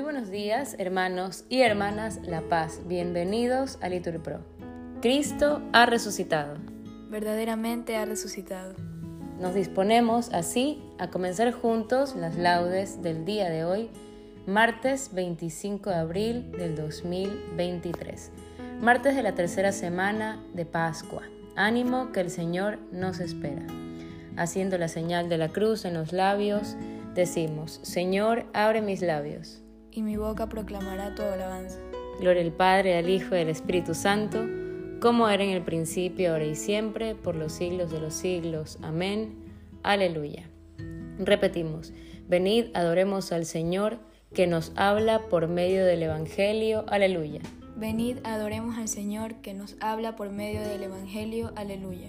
Muy buenos días, hermanos y hermanas La Paz. Bienvenidos a Litur Pro. Cristo ha resucitado. Verdaderamente ha resucitado. Nos disponemos así a comenzar juntos las laudes del día de hoy, martes 25 de abril del 2023, martes de la tercera semana de Pascua. Ánimo que el Señor nos espera. Haciendo la señal de la cruz en los labios, decimos, Señor, abre mis labios y mi boca proclamará tu alabanza. Gloria al Padre, al Hijo y al Espíritu Santo, como era en el principio, ahora y siempre, por los siglos de los siglos. Amén. Aleluya. Repetimos, venid, adoremos al Señor que nos habla por medio del Evangelio. Aleluya. Venid, adoremos al Señor que nos habla por medio del Evangelio. Aleluya.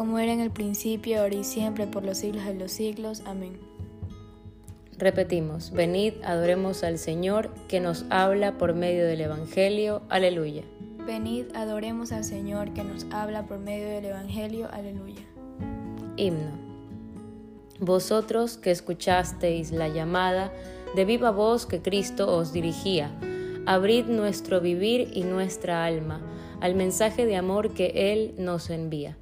como era en el principio, ahora y siempre, por los siglos de los siglos. Amén. Repetimos, venid, adoremos al Señor que nos habla por medio del Evangelio. Aleluya. Venid, adoremos al Señor que nos habla por medio del Evangelio. Aleluya. Himno. Vosotros que escuchasteis la llamada de viva voz que Cristo os dirigía, abrid nuestro vivir y nuestra alma al mensaje de amor que Él nos envía.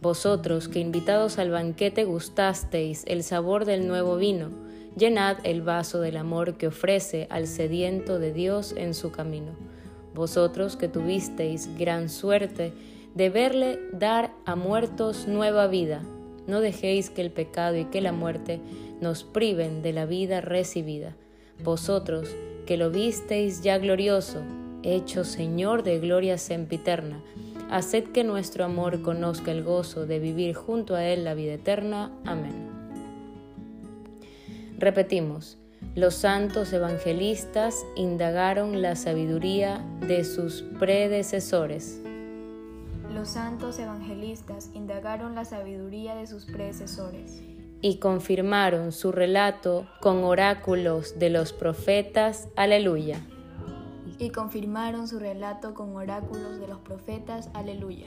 Vosotros que invitados al banquete gustasteis el sabor del nuevo vino, llenad el vaso del amor que ofrece al sediento de Dios en su camino. Vosotros que tuvisteis gran suerte de verle dar a muertos nueva vida, no dejéis que el pecado y que la muerte nos priven de la vida recibida. Vosotros que lo visteis ya glorioso, hecho Señor de gloria sempiterna, haced que nuestro amor conozca el gozo de vivir junto a Él la vida eterna. Amén. Repetimos, los santos evangelistas indagaron la sabiduría de sus predecesores. Los santos evangelistas indagaron la sabiduría de sus predecesores. Y confirmaron su relato con oráculos de los profetas. Aleluya y confirmaron su relato con oráculos de los profetas. Aleluya.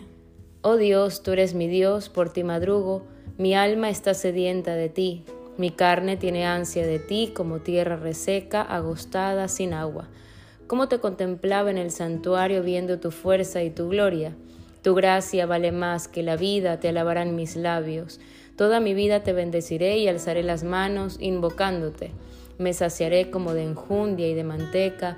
Oh Dios, tú eres mi Dios, por ti madrugo, mi alma está sedienta de ti, mi carne tiene ansia de ti como tierra reseca, agostada, sin agua. Como te contemplaba en el santuario viendo tu fuerza y tu gloria. Tu gracia vale más que la vida, te alabarán mis labios. Toda mi vida te bendeciré y alzaré las manos invocándote. Me saciaré como de enjundia y de manteca,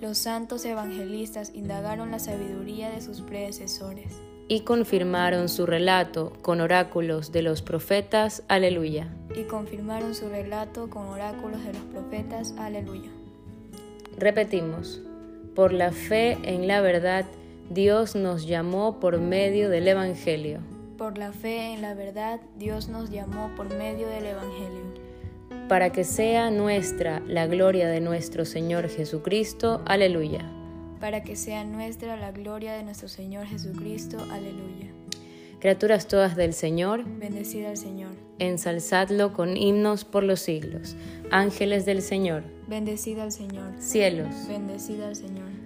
Los santos evangelistas indagaron la sabiduría de sus predecesores. Y confirmaron su relato con oráculos de los profetas. Aleluya. Y confirmaron su relato con oráculos de los profetas. Aleluya. Repetimos. Por la fe en la verdad, Dios nos llamó por medio del Evangelio. Por la fe en la verdad, Dios nos llamó por medio del Evangelio. Para que sea nuestra la gloria de nuestro Señor Jesucristo. Aleluya. Para que sea nuestra la gloria de nuestro Señor Jesucristo. Aleluya. Criaturas todas del Señor, bendecida al Señor. Ensalzadlo con himnos por los siglos. Ángeles del Señor, bendecida al Señor. Cielos, bendecida al Señor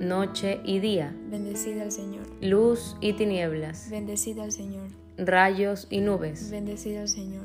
Noche y día, Bendecida al Señor. luz y tinieblas, Bendecida al Señor. rayos y nubes. Bendecida al Señor.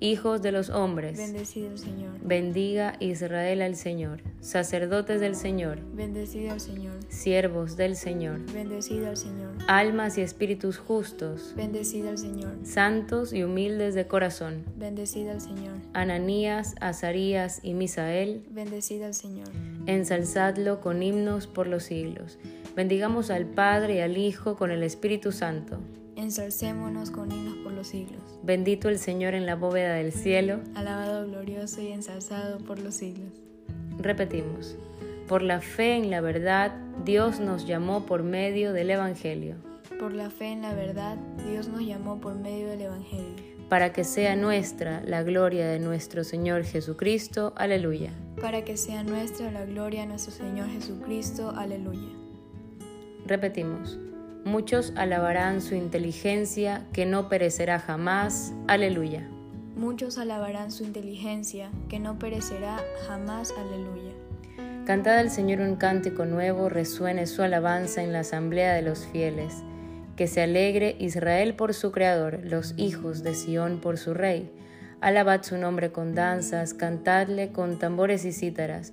Hijos de los hombres, Señor. bendiga Israel al Señor. Sacerdotes del Señor, Bendecida al Señor. siervos del Señor. Al Señor. Almas y espíritus justos, al Señor. santos y humildes de corazón. Bendecida al Señor. Ananías, Azarías y Misael, al Señor. ensalzadlo con himnos por los siglos. Bendigamos al Padre y al Hijo con el Espíritu Santo. Ensalcémonos con himnos por los siglos. Bendito el Señor en la bóveda del cielo. Alabado, glorioso y ensalzado por los siglos. Repetimos. Por la fe en la verdad, Dios nos llamó por medio del Evangelio, Por la fe en la verdad, Dios nos llamó por medio del Evangelio, para que sea nuestra la gloria de nuestro Señor Jesucristo. Aleluya. para que sea nuestra la gloria de nuestro Señor Jesucristo. Aleluya. Repetimos. Muchos alabarán su inteligencia que no perecerá jamás. Aleluya. Muchos alabarán su inteligencia, que no perecerá jamás. Aleluya. Cantad al Señor un cántico nuevo, resuene su alabanza en la asamblea de los fieles. Que se alegre Israel por su Creador, los hijos de Sión por su Rey. Alabad su nombre con danzas, cantadle con tambores y cítaras,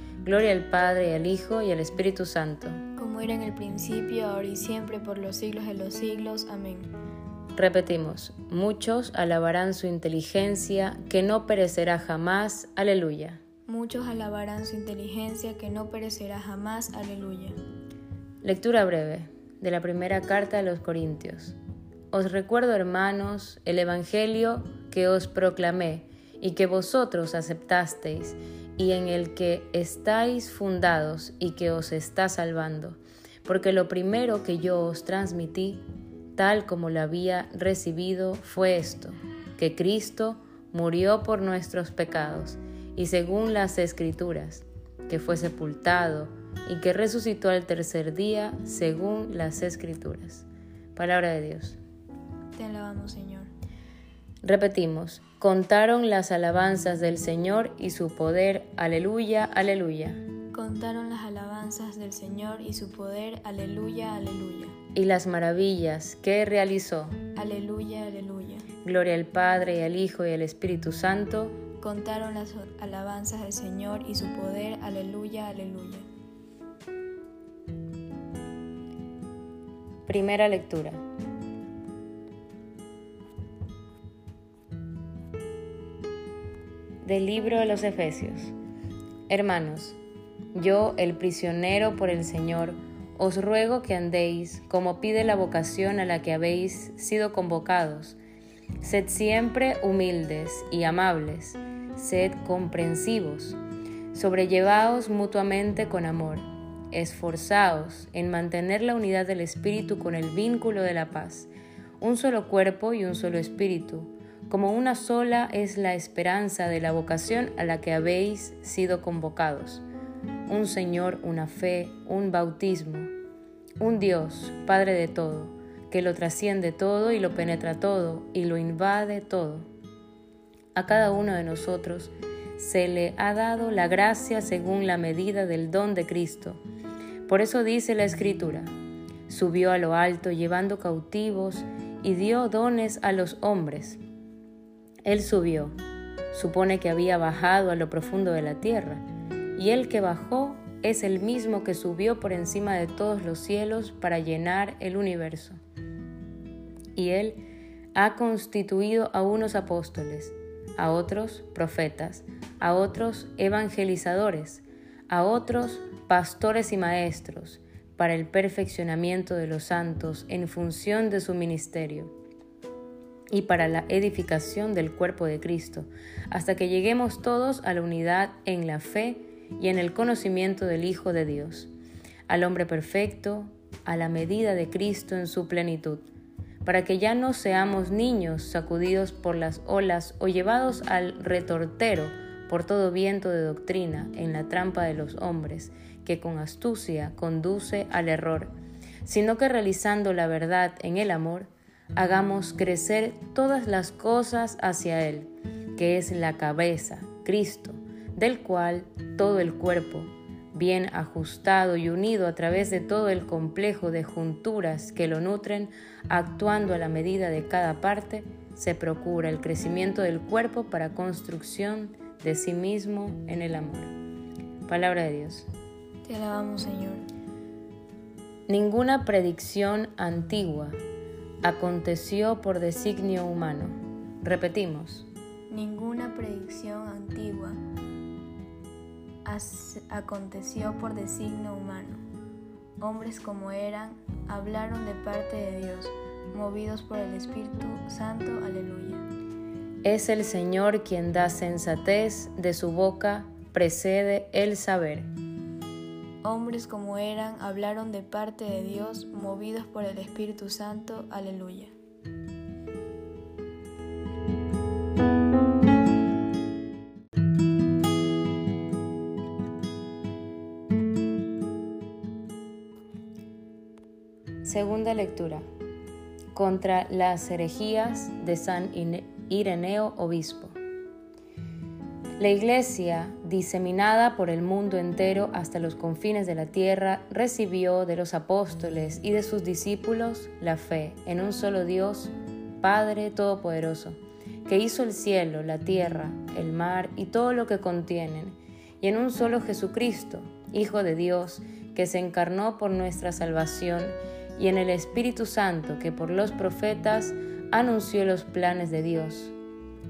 Gloria al Padre al Hijo y al Espíritu Santo. Como era en el principio, ahora y siempre, por los siglos de los siglos. Amén. Repetimos, muchos alabarán su inteligencia que no perecerá jamás. Aleluya. Muchos alabarán su inteligencia, que no perecerá jamás. Aleluya. Lectura breve de la primera carta a los Corintios. Os recuerdo, hermanos, el Evangelio que os proclamé y que vosotros aceptasteis y en el que estáis fundados y que os está salvando. Porque lo primero que yo os transmití, tal como lo había recibido, fue esto, que Cristo murió por nuestros pecados y según las escrituras, que fue sepultado y que resucitó al tercer día según las escrituras. Palabra de Dios. Te alabamos, Señor. Repetimos, contaron las alabanzas del Señor y su poder. Aleluya, aleluya. Contaron las alabanzas del Señor y su poder. Aleluya, aleluya. Y las maravillas que realizó. Aleluya, aleluya. Gloria al Padre y al Hijo y al Espíritu Santo. Contaron las alabanzas del Señor y su poder. Aleluya, aleluya. Primera lectura. Del libro de los Efesios. Hermanos, yo, el prisionero por el Señor, os ruego que andéis como pide la vocación a la que habéis sido convocados. Sed siempre humildes y amables, sed comprensivos, sobrellevaos mutuamente con amor, esforzaos en mantener la unidad del Espíritu con el vínculo de la paz, un solo cuerpo y un solo Espíritu, como una sola es la esperanza de la vocación a la que habéis sido convocados un Señor, una fe, un bautismo, un Dios, Padre de todo, que lo trasciende todo y lo penetra todo y lo invade todo. a cada uno de nosotros se le ha dado la gracia según la medida del don de Cristo. Por eso dice la Escritura, subió a lo alto llevando cautivos y dio dones a los hombres. Él subió, supone que había bajado a lo profundo de la tierra, y el que bajó es el mismo que subió por encima de todos los cielos para llenar el universo. Y él ha constituido a unos apóstoles, a otros profetas, a otros evangelizadores, a otros pastores y maestros, para el perfeccionamiento de los santos en función de su ministerio y para la edificación del cuerpo de Cristo, hasta que lleguemos todos a la unidad en la fe y en el conocimiento del Hijo de Dios, al hombre perfecto, a la medida de Cristo en su plenitud, para que ya no seamos niños sacudidos por las olas o llevados al retortero por todo viento de doctrina en la trampa de los hombres, que con astucia conduce al error, sino que realizando la verdad en el amor, hagamos crecer todas las cosas hacia Él, que es la cabeza, Cristo, del cual todo el cuerpo, bien ajustado y unido a través de todo el complejo de junturas que lo nutren, actuando a la medida de cada parte, se procura el crecimiento del cuerpo para construcción de sí mismo en el amor. Palabra de Dios. Te alabamos, Señor. Ninguna predicción antigua aconteció por designio humano. Repetimos. Ninguna predicción antigua aconteció por designio humano. Hombres como eran, hablaron de parte de Dios, movidos por el Espíritu Santo. Aleluya. Es el Señor quien da sensatez, de su boca precede el saber. Hombres como eran, hablaron de parte de Dios, movidos por el Espíritu Santo. Aleluya. Segunda lectura. Contra las herejías de San Ireneo Obispo. La Iglesia, diseminada por el mundo entero hasta los confines de la tierra, recibió de los apóstoles y de sus discípulos la fe en un solo Dios, Padre Todopoderoso, que hizo el cielo, la tierra, el mar y todo lo que contienen, y en un solo Jesucristo, Hijo de Dios, que se encarnó por nuestra salvación y en el Espíritu Santo que por los profetas anunció los planes de Dios,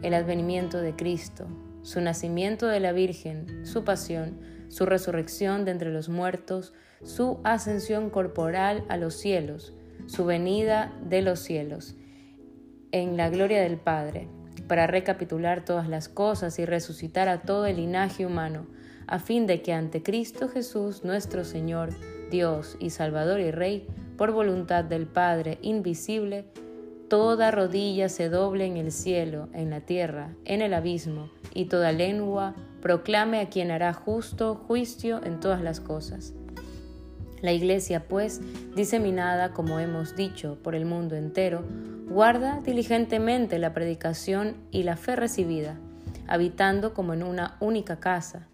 el advenimiento de Cristo, su nacimiento de la Virgen, su pasión, su resurrección de entre los muertos, su ascensión corporal a los cielos, su venida de los cielos, en la gloria del Padre, para recapitular todas las cosas y resucitar a todo el linaje humano, a fin de que ante Cristo Jesús nuestro Señor, Dios y Salvador y Rey, por voluntad del Padre invisible, toda rodilla se doble en el cielo, en la tierra, en el abismo, y toda lengua proclame a quien hará justo juicio en todas las cosas. La Iglesia, pues, diseminada, como hemos dicho, por el mundo entero, guarda diligentemente la predicación y la fe recibida, habitando como en una única casa,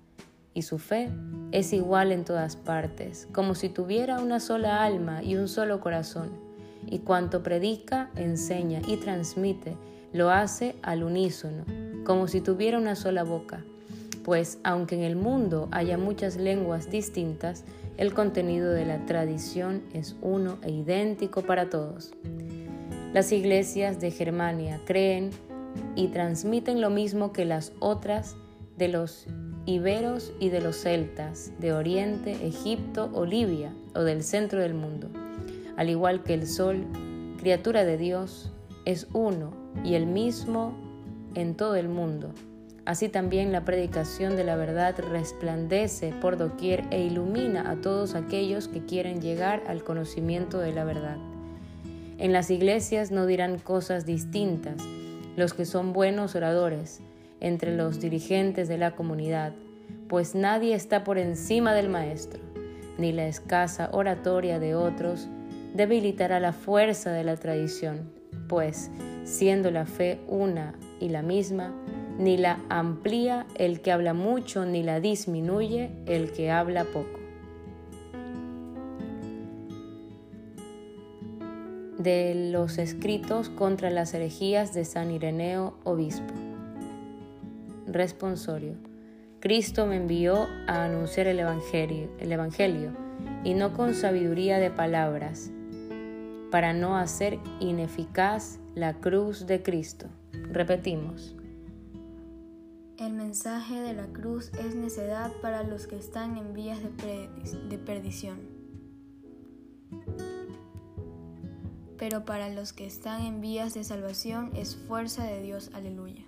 y su fe es igual en todas partes, como si tuviera una sola alma y un solo corazón, y cuanto predica, enseña y transmite, lo hace al unísono, como si tuviera una sola boca, pues aunque en el mundo haya muchas lenguas distintas, el contenido de la tradición es uno e idéntico para todos. Las iglesias de Germania creen y transmiten lo mismo que las otras de los iberos y de los celtas, de Oriente, Egipto o Libia o del centro del mundo. Al igual que el sol, criatura de Dios, es uno y el mismo en todo el mundo. Así también la predicación de la verdad resplandece por doquier e ilumina a todos aquellos que quieren llegar al conocimiento de la verdad. En las iglesias no dirán cosas distintas los que son buenos oradores, entre los dirigentes de la comunidad, pues nadie está por encima del Maestro, ni la escasa oratoria de otros debilitará la fuerza de la tradición, pues, siendo la fe una y la misma, ni la amplía el que habla mucho, ni la disminuye el que habla poco. De los escritos contra las herejías de San Ireneo, obispo. Responsorio. Cristo me envió a anunciar el evangelio, el evangelio, y no con sabiduría de palabras, para no hacer ineficaz la cruz de Cristo. Repetimos. El mensaje de la cruz es necedad para los que están en vías de, perdición. Pero para los que están en vías de salvación es fuerza de Dios. Aleluya.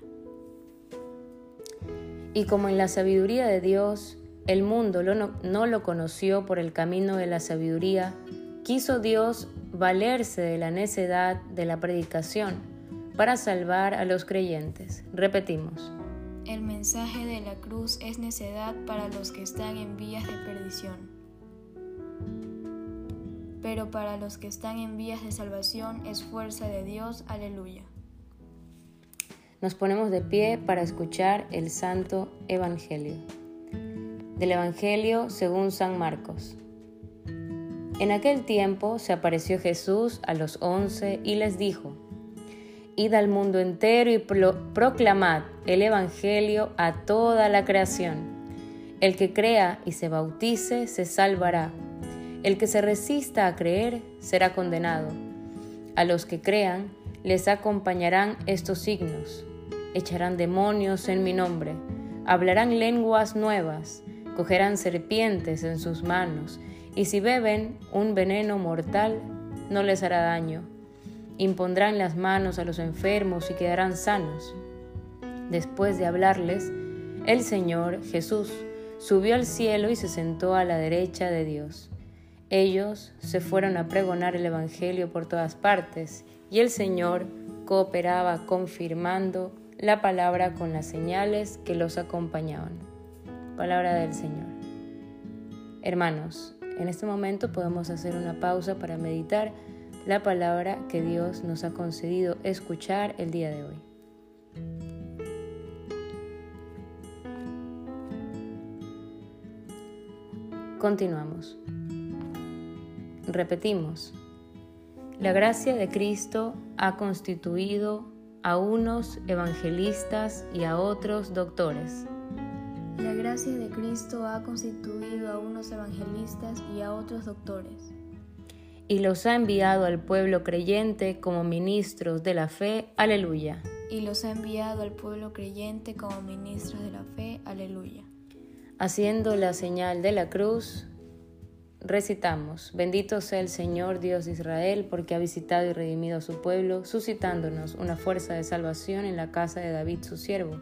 Y como en la sabiduría de Dios el mundo no lo conoció por el camino de la sabiduría, quiso Dios valerse de la necedad de la predicación para salvar a los creyentes. Repetimos. El mensaje de la cruz es necedad para los que están en vías de perdición. Pero para los que están en vías de salvación es fuerza de Dios. Aleluya. Nos ponemos de pie para escuchar el Santo Evangelio. Del Evangelio según San Marcos. En aquel tiempo se apareció Jesús a los once y les dijo, Id al mundo entero y proclamad el Evangelio a toda la creación. El que crea y se bautice se salvará. El que se resista a creer será condenado. A los que crean les acompañarán estos signos. Echarán demonios en mi nombre, hablarán lenguas nuevas, cogerán serpientes en sus manos, y si beben un veneno mortal, no les hará daño impondrán las manos a los enfermos y quedarán sanos. Después de hablarles, el Señor Jesús subió al cielo y se sentó a la derecha de Dios. Ellos se fueron a pregonar el Evangelio por todas partes y el Señor cooperaba confirmando la palabra con las señales que los acompañaban. Palabra del Señor. Hermanos, en este momento podemos hacer una pausa para meditar la palabra que Dios nos ha concedido escuchar el día de hoy. Continuamos. Repetimos. La gracia de Cristo ha constituido a unos evangelistas y a otros doctores. La gracia de Cristo ha constituido a unos evangelistas y a otros doctores y los ha enviado al pueblo creyente como ministros de la fe. Aleluya. Y los ha enviado al pueblo creyente como ministros de la fe. Aleluya. Haciendo la señal de la cruz, recitamos, bendito sea el Señor Dios de Israel, porque ha visitado y redimido a su pueblo, suscitándonos una fuerza de salvación en la casa de David su siervo,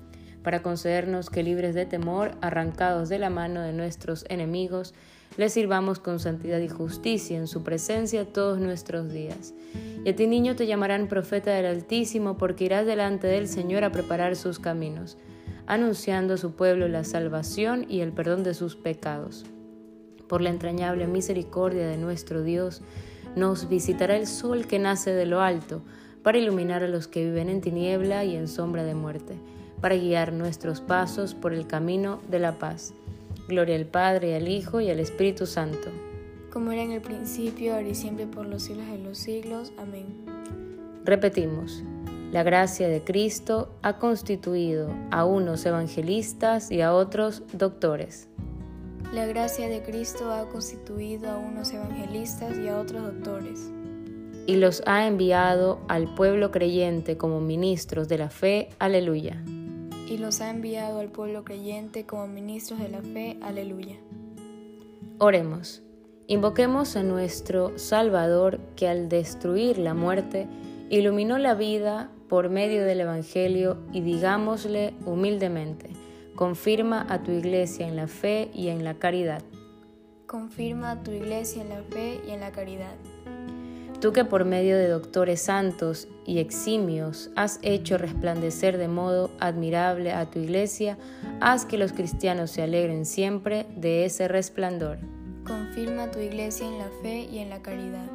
para concedernos que libres de temor, arrancados de la mano de nuestros enemigos, le sirvamos con santidad y justicia en su presencia todos nuestros días. Y a ti niño te llamarán profeta del Altísimo, porque irás delante del Señor a preparar sus caminos anunciando a su pueblo la salvación y el perdón de sus pecados. Por la entrañable misericordia de nuestro Dios, nos visitará el sol que nace de lo alto, para iluminar a los que viven en tiniebla y en sombra de muerte, para guiar nuestros pasos por el camino de la paz. Gloria al Padre, al Hijo y al Espíritu Santo. Como era en el principio, ahora y siempre, por los siglos de los siglos. Amén. Repetimos. La gracia de Cristo ha constituido a unos evangelistas y a otros doctores. La gracia de Cristo ha constituido a unos evangelistas y a otros doctores. Y los ha enviado al pueblo creyente como ministros de la fe. Aleluya. Y los ha enviado al pueblo creyente como ministros de la fe. Aleluya. Oremos. Invoquemos a nuestro Salvador que al destruir la muerte iluminó la vida por medio del Evangelio y digámosle humildemente, confirma a tu iglesia en la fe y en la caridad. Confirma a tu iglesia en la fe y en la caridad. Tú que por medio de doctores santos y eximios has hecho resplandecer de modo admirable a tu iglesia, haz que los cristianos se alegren siempre de ese resplandor. Confirma tu iglesia en la fe y en la caridad.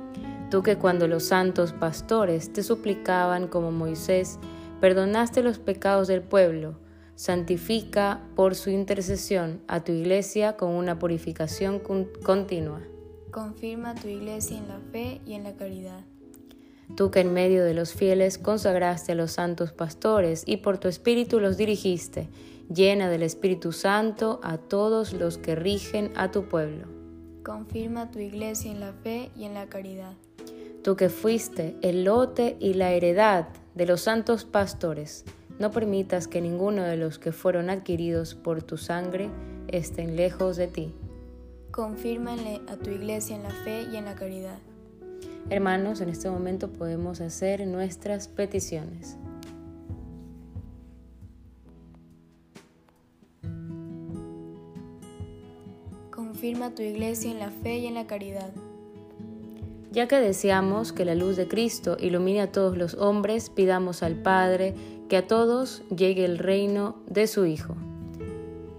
Tú que cuando los santos pastores te suplicaban como Moisés, perdonaste los pecados del pueblo, santifica por su intercesión a tu iglesia con una purificación continua. Confirma tu iglesia en la fe y en la caridad. Tú que en medio de los fieles consagraste a los santos pastores y por tu espíritu los dirigiste, llena del Espíritu Santo a todos los que rigen a tu pueblo. Confirma tu iglesia en la fe y en la caridad. Tú que fuiste el lote y la heredad de los santos pastores, no permitas que ninguno de los que fueron adquiridos por tu sangre estén lejos de ti confírmale a tu iglesia en la fe y en la caridad. Hermanos, en este momento podemos hacer nuestras peticiones. Confirma tu iglesia en la fe y en la caridad. Ya que deseamos que la luz de Cristo ilumine a todos los hombres, pidamos al Padre que a todos llegue el reino de su Hijo.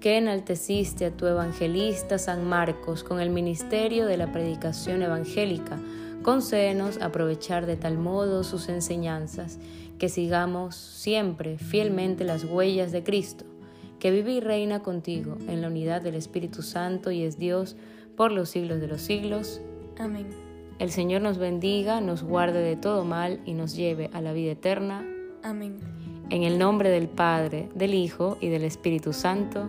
que enalteciste a tu evangelista San Marcos con el ministerio de la predicación evangélica, concédenos aprovechar de tal modo sus enseñanzas, que sigamos siempre fielmente las huellas de Cristo, que vive y reina contigo en la unidad del Espíritu Santo y es Dios por los siglos de los siglos. Amén. El Señor nos bendiga, nos guarde de todo mal y nos lleve a la vida eterna. Amén. En el nombre del Padre, del Hijo y del Espíritu Santo.